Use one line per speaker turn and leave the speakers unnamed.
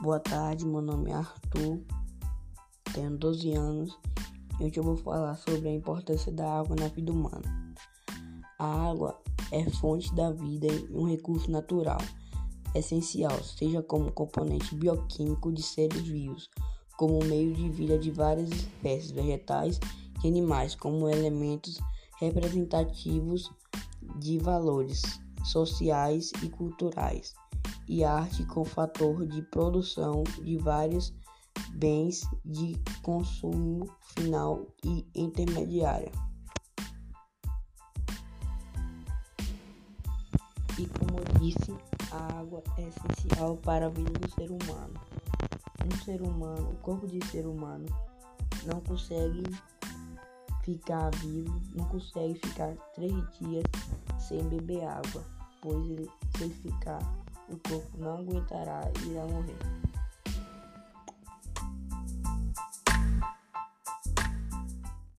Boa tarde, meu nome é Arthur, tenho 12 anos e hoje eu vou falar sobre a importância da água na vida humana. A água é fonte da vida e um recurso natural essencial, seja como componente bioquímico de seres vivos, como meio de vida de várias espécies vegetais e animais, como elementos representativos de valores sociais e culturais e arte como fator de produção de vários bens de consumo final e intermediária. E como eu disse, a água é essencial para a vida do ser humano. Um ser humano, o corpo de ser humano não consegue ficar vivo, não consegue ficar três dias sem beber água, pois ele, se ele ficar o corpo não aguentará e irá morrer.